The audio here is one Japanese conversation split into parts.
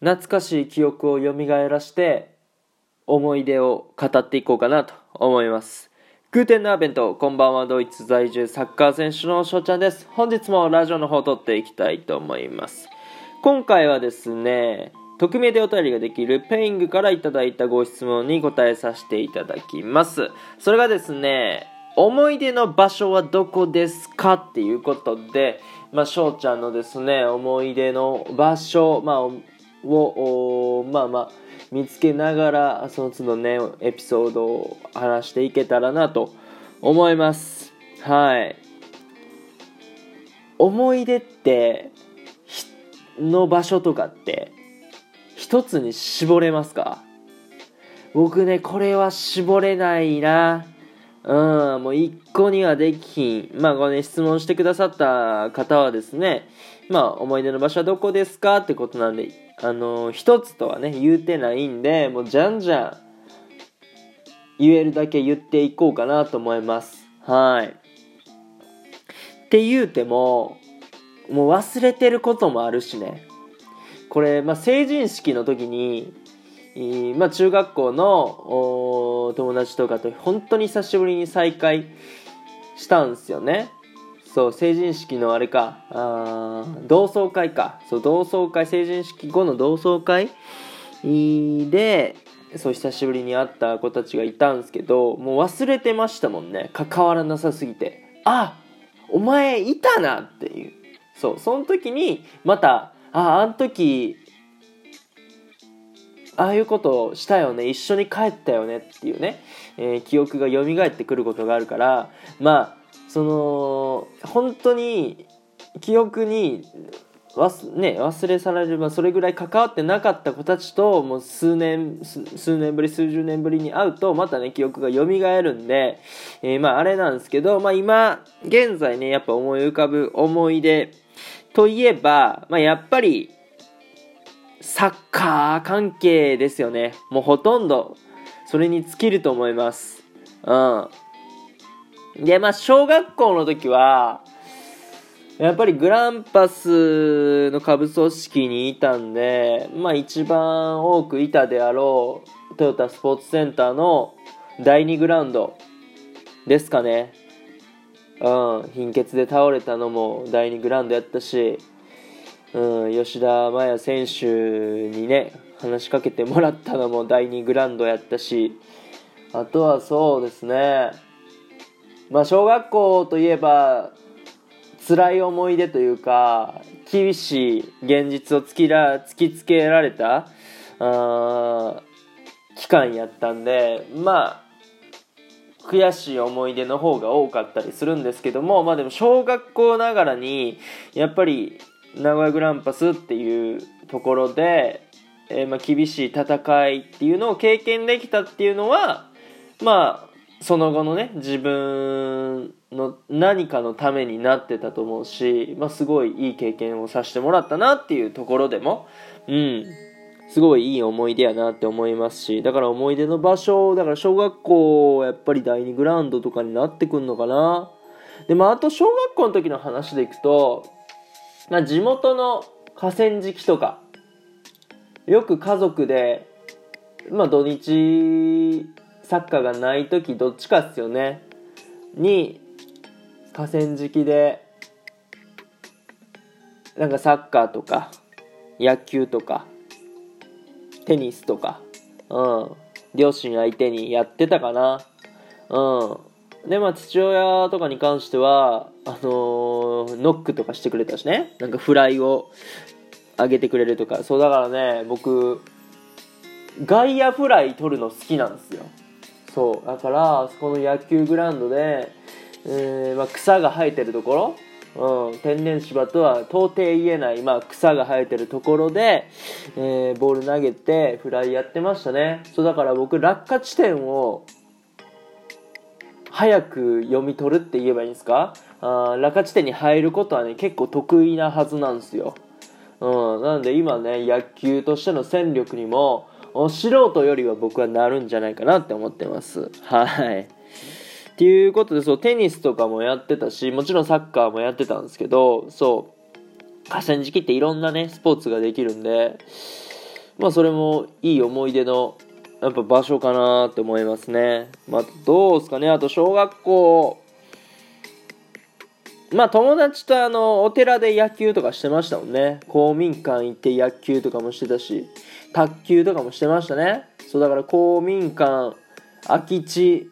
懐かしい記憶を蘇らして思い出を語っていこうかなと思います。グーテンナーベントこんばんはドイツ在住サッカー選手の翔ちゃんです。本日もラジオの方を撮っていきたいと思います。今回はですね匿名でお便りができるペイングからいただいたご質問に答えさせていただきます。それがですね思い出の場所はどこですか？っていうことで、まあ、翔ちゃんのですね、思い出の場所、まあ、を、まあまあ、見つけながら、その都度ね、エピソードを話していけたらなと思います。はい。思い出って、の場所とかって、一つに絞れますか？僕ね、これは絞れないな。うん、もう一個にはできひん。まあ、これね、質問してくださった方はですね、まあ、思い出の場所はどこですかってことなんで、あの、一つとはね、言うてないんで、もうじゃんじゃん、言えるだけ言っていこうかなと思います。はい。って言うても、もう忘れてることもあるしね。これ、まあ、成人式の時に、まあ、中学校の友達とかと本当に久しぶりに再会したんですよね。そう成人式のあれか。あ同窓会か。そう同窓会成人式後の同窓会でそう久しぶりに会った子たちがいたんですけどもう忘れてましたもんね。関わらなさすぎて。あお前いたなっていう。そうその時にまたああん時ああいうことをしたよね。一緒に帰ったよねっていうね、えー、記憶が蘇ってくることがあるから。まあその本当に記憶に忘,、ね、忘れ去られる、まあ、それぐらい関わってなかった子たちともう数年数年ぶり数十年ぶりに会うとまたね記憶が蘇るんで、えー、まああれなんですけど、まあ、今現在ねやっぱ思い浮かぶ思い出といえば、まあ、やっぱりサッカー関係ですよね。もうほとんどそれに尽きると思います。うん。で、まあ、小学校の時は、やっぱりグランパスの下部組織にいたんで、まあ一番多くいたであろうトヨタスポーツセンターの第2グラウンドですかね。うん、貧血で倒れたのも第2グラウンドやったし、うん、吉田麻也選手にね、話しかけてもらったのも第2グラウンドやったし、あとはそうですね、まあ小学校といえば、辛い思い出というか、厳しい現実を突きら突きつけられた、あ期間やったんで、まあ、悔しい思い出の方が多かったりするんですけども、まあでも小学校ながらに、やっぱり名古屋グランパスっていうところで、えー、まあ、厳しい戦いっていうのを経験できたっていうのは、まあ、その後のね、自分の何かのためになってたと思うし、まあ、すごいいい経験をさせてもらったなっていうところでも、うん、すごいいい思い出やなって思いますし、だから思い出の場所、だから小学校、やっぱり第2グラウンドとかになってくんのかな。で、ま、あと小学校の時の話でいくと、まあ、地元の河川敷とか、よく家族で、まあ、土日、サッカーがない時どっちかっすよね。に、河川敷で、なんかサッカーとか、野球とか、テニスとか、うん、両親相手にやってたかな。うん。で、まあ、父親とかに関しては、あのー、ノックとかしてくれたしね。なんかフライをあげてくれるとか。そう、だからね、僕、外野フライ取るの好きなんですよ。そう。だからあ、そこの野球グラウンドで、えー、まあ、草が生えてるところ、うん、天然芝とは到底言えない、まあ、草が生えてるところで、えー、ボール投げてフライやってましたね。そう、だから僕、落下地点を、早く読み取るって言えばいいんですか？あ落下地点に入ることはね結構得意なはずなんですよ、うん、なので今ね野球としての戦力にも素人よりは僕はなるんじゃないかなって思ってます。はい。っていうことでそうテニスとかもやってたしもちろんサッカーもやってたんですけどそう河川敷っていろんなねスポーツができるんでまあそれもいい思い出のやっぱ場所かなって思いますね。まあどうですかね。あと小学校。まあ友達とあのお寺で野球とかしてましたもんね。公民館行って野球とかもしてたし卓球とかもしてましたね。そうだから公民館空き地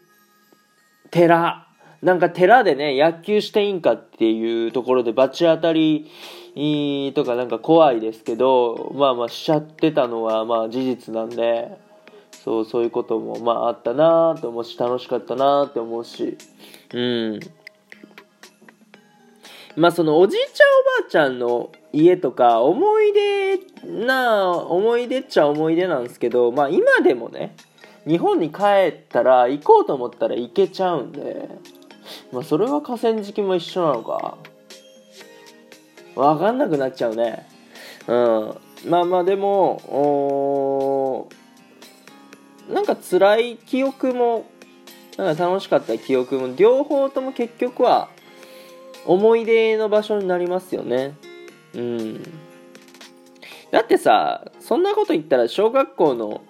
寺。なんか寺でね野球していいんかっていうところで罰当たりとかなんか怖いですけどまあまあしちゃってたのはまあ事実なんで。そうそういうこともまああったなと思うし楽しかったなって思うし。うん。まあそのおじいちゃんおばあちゃんの家とか思い出な思い出っちゃ思い出なんですけどまあ今でもね日本に帰ったら行こうと思ったら行けちゃうんでまあそれは河川敷も一緒なのか。分かんなくなっちゃうね。うん。まあまあでもなんか辛い記憶もなんか楽しかった記憶も両方とも結局は思い出の場所になりますよね。うん。だってさそんなこと言ったら小学校の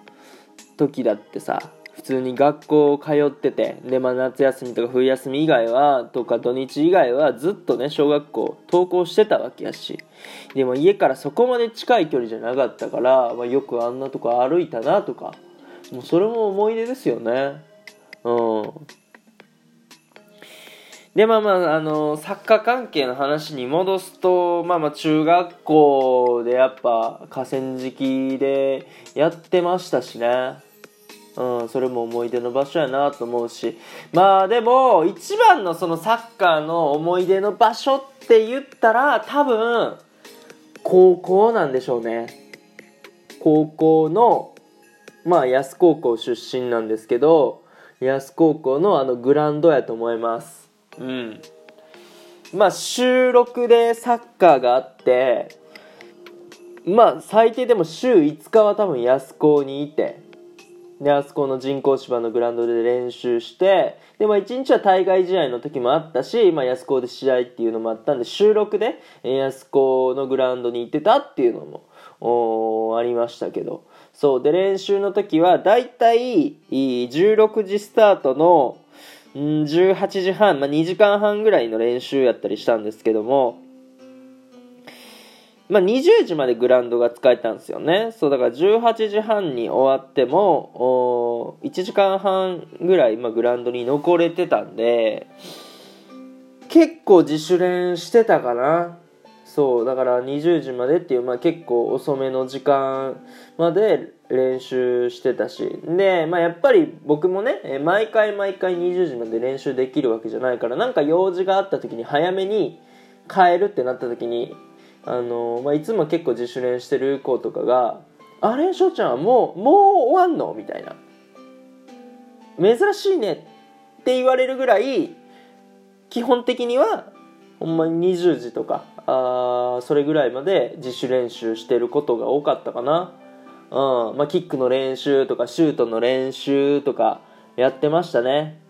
時だってさ普通に学校通っててで、まあ、夏休みとか冬休み以外はとか土日以外はずっとね小学校登校してたわけやし。でも家からそこまで近い距離じゃなかったから、まあ、よくあんなとこ歩いたなとかもうそれも思い出ですよね。うん。でまあまああのサッカー関係の話に戻すとまあまあ中学校でやっぱ河川敷でやってましたしね。うん、それも思い出の場所やなと思うし。まあでも一番のそのサッカーの思い出の場所って言ったら多分高校なんでしょうね。高校のまあ安高校出身なんですけど安高校のあのグラウンドやと思います。うん。まあ週6でサッカーがあってまあ最低でも週5日は多分安高にいてであそこの人工芝のグラウンドで練習してで、まあ、1日は対外試合の時もあったし、まあ、安高で試合っていうのもあったんで収録で安高のグラウンドに行ってたっていうのもありましたけどそうで練習の時はだいたい16時スタートの18時半、まあ、2時間半ぐらいの練習やったりしたんですけども、まあ、20時までグラウンドが使えたんですよね。そう、だから18時半に終わっても、1時間半ぐらい、まあ、グラウンドに残れてたんで、結構自主練してたかな。そう、だから20時までっていう、まあ、結構遅めの時間まで練習してたしで、まあ、やっぱり僕もね毎回毎回20時まで練習できるわけじゃないからなんか用事があった時に早めに帰るってなった時にあの、まあ、いつも結構自主練してる子とかが「あれ翔ちゃんもうもう終わんの?」みたいな「珍しいね」って言われるぐらい基本的にはほんまに20時とかあそれぐらいまで自主練習してることが多かったかな。うん。まあ、キックの練習とかシュートの練習とかやってましたね。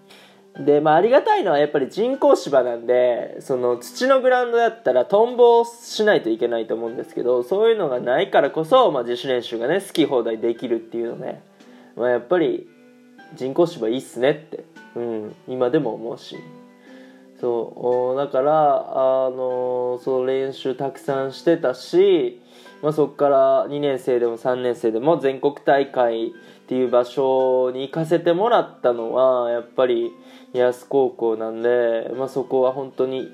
で、まあ、ありがたいのはやっぱり人工芝なんでその土のグラウンドだったらトンボをしないといけないと思うんですけどそういうのがないからこそ、まあ、自主練習がね好き放題できるっていうのね、まあ、やっぱり人工芝いいっすねって、うん、今でも思うし。そうだからあのその練習たくさんしてたしまあ、そこから2年生でも3年生でも全国大会っていう場所に行かせてもらったのはやっぱり安高校なんで、まあ、そこは本当に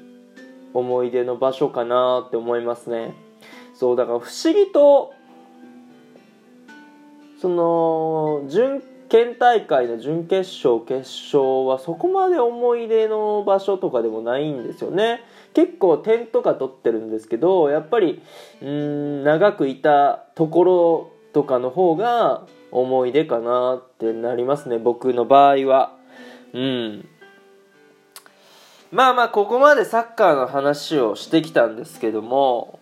思い出の場所かなって思いますね。そうだから不思議とその準県大会の準決勝決勝はそこまで思い出の場所とかでもないんですよね。結構点とか取ってるんですけどやっぱりうん長くいたところとかの方が思い出かなってなりますね僕の場合は。うん。まあまあここまでサッカーの話をしてきたんですけども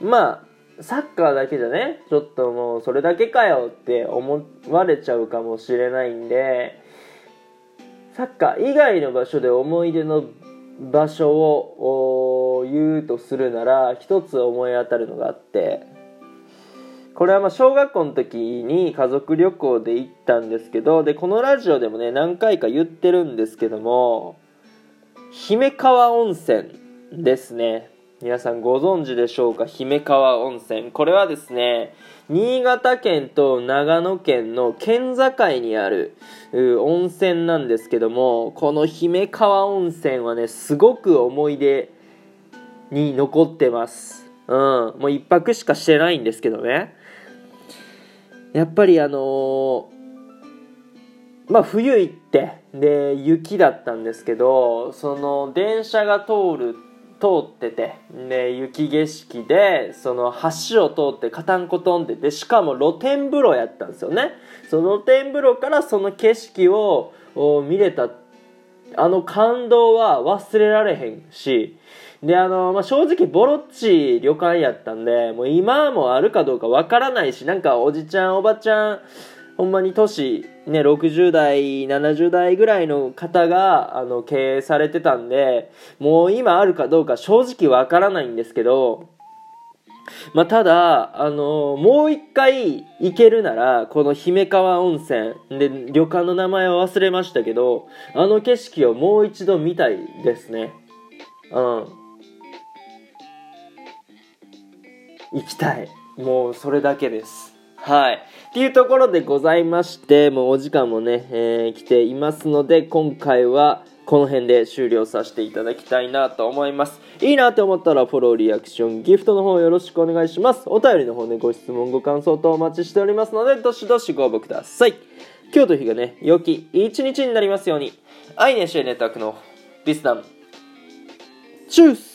まあサッカーだけじゃねちょっともうそれだけかよって思われちゃうかもしれないんでサッカー以外の場所で思い出の場所を言うとするなら一つ思い当たるのがあってこれはまあ小学校の時に家族旅行で行ったんですけどでこのラジオでもね何回か言ってるんですけども姫川温泉ですね。皆さんご存知でしょうか？姫川温泉。これはですね新潟県と長野県の県境にある温泉なんですけどもこの姫川温泉はねすごく思い出に残ってます。うん。もう一泊しかしてないんですけどね。やっぱりあのー、まあ冬行ってで雪だったんですけどその電車が通るって通っててで雪景色でその橋を通ってカタンコトンってでしかも露天風呂やったんですよね。その露天風呂からその景色を見れた。あの感動は忘れられへんし。で、あの、まあ、正直ボロっち旅館やったんで、もう今もあるかどうかわからないし、なんかおじちゃんおばちゃん、ほんまに年、ね、60代、70代ぐらいの方が、あの、経営されてたんで、もう今あるかどうか正直わからないんですけど、まあ、ただ、あのもう一回行けるなら、この姫川温泉、で、旅館の名前は忘れましたけど、あの景色をもう一度見たいですね。うん。行きたいもうそれだけですはい。っていうところでございましてもうお時間もね、えー、来ていますので今回はこの辺で終了させていただきたいなと思います。いいなって思ったらフォローリアクションギフトの方よろしくお願いします。お便りの方ねご質問ご感想とお待ちしておりますのでどしどしご応募ください。今日という日がね良き一日になりますように。アイネシェネタクのビスダンチュース。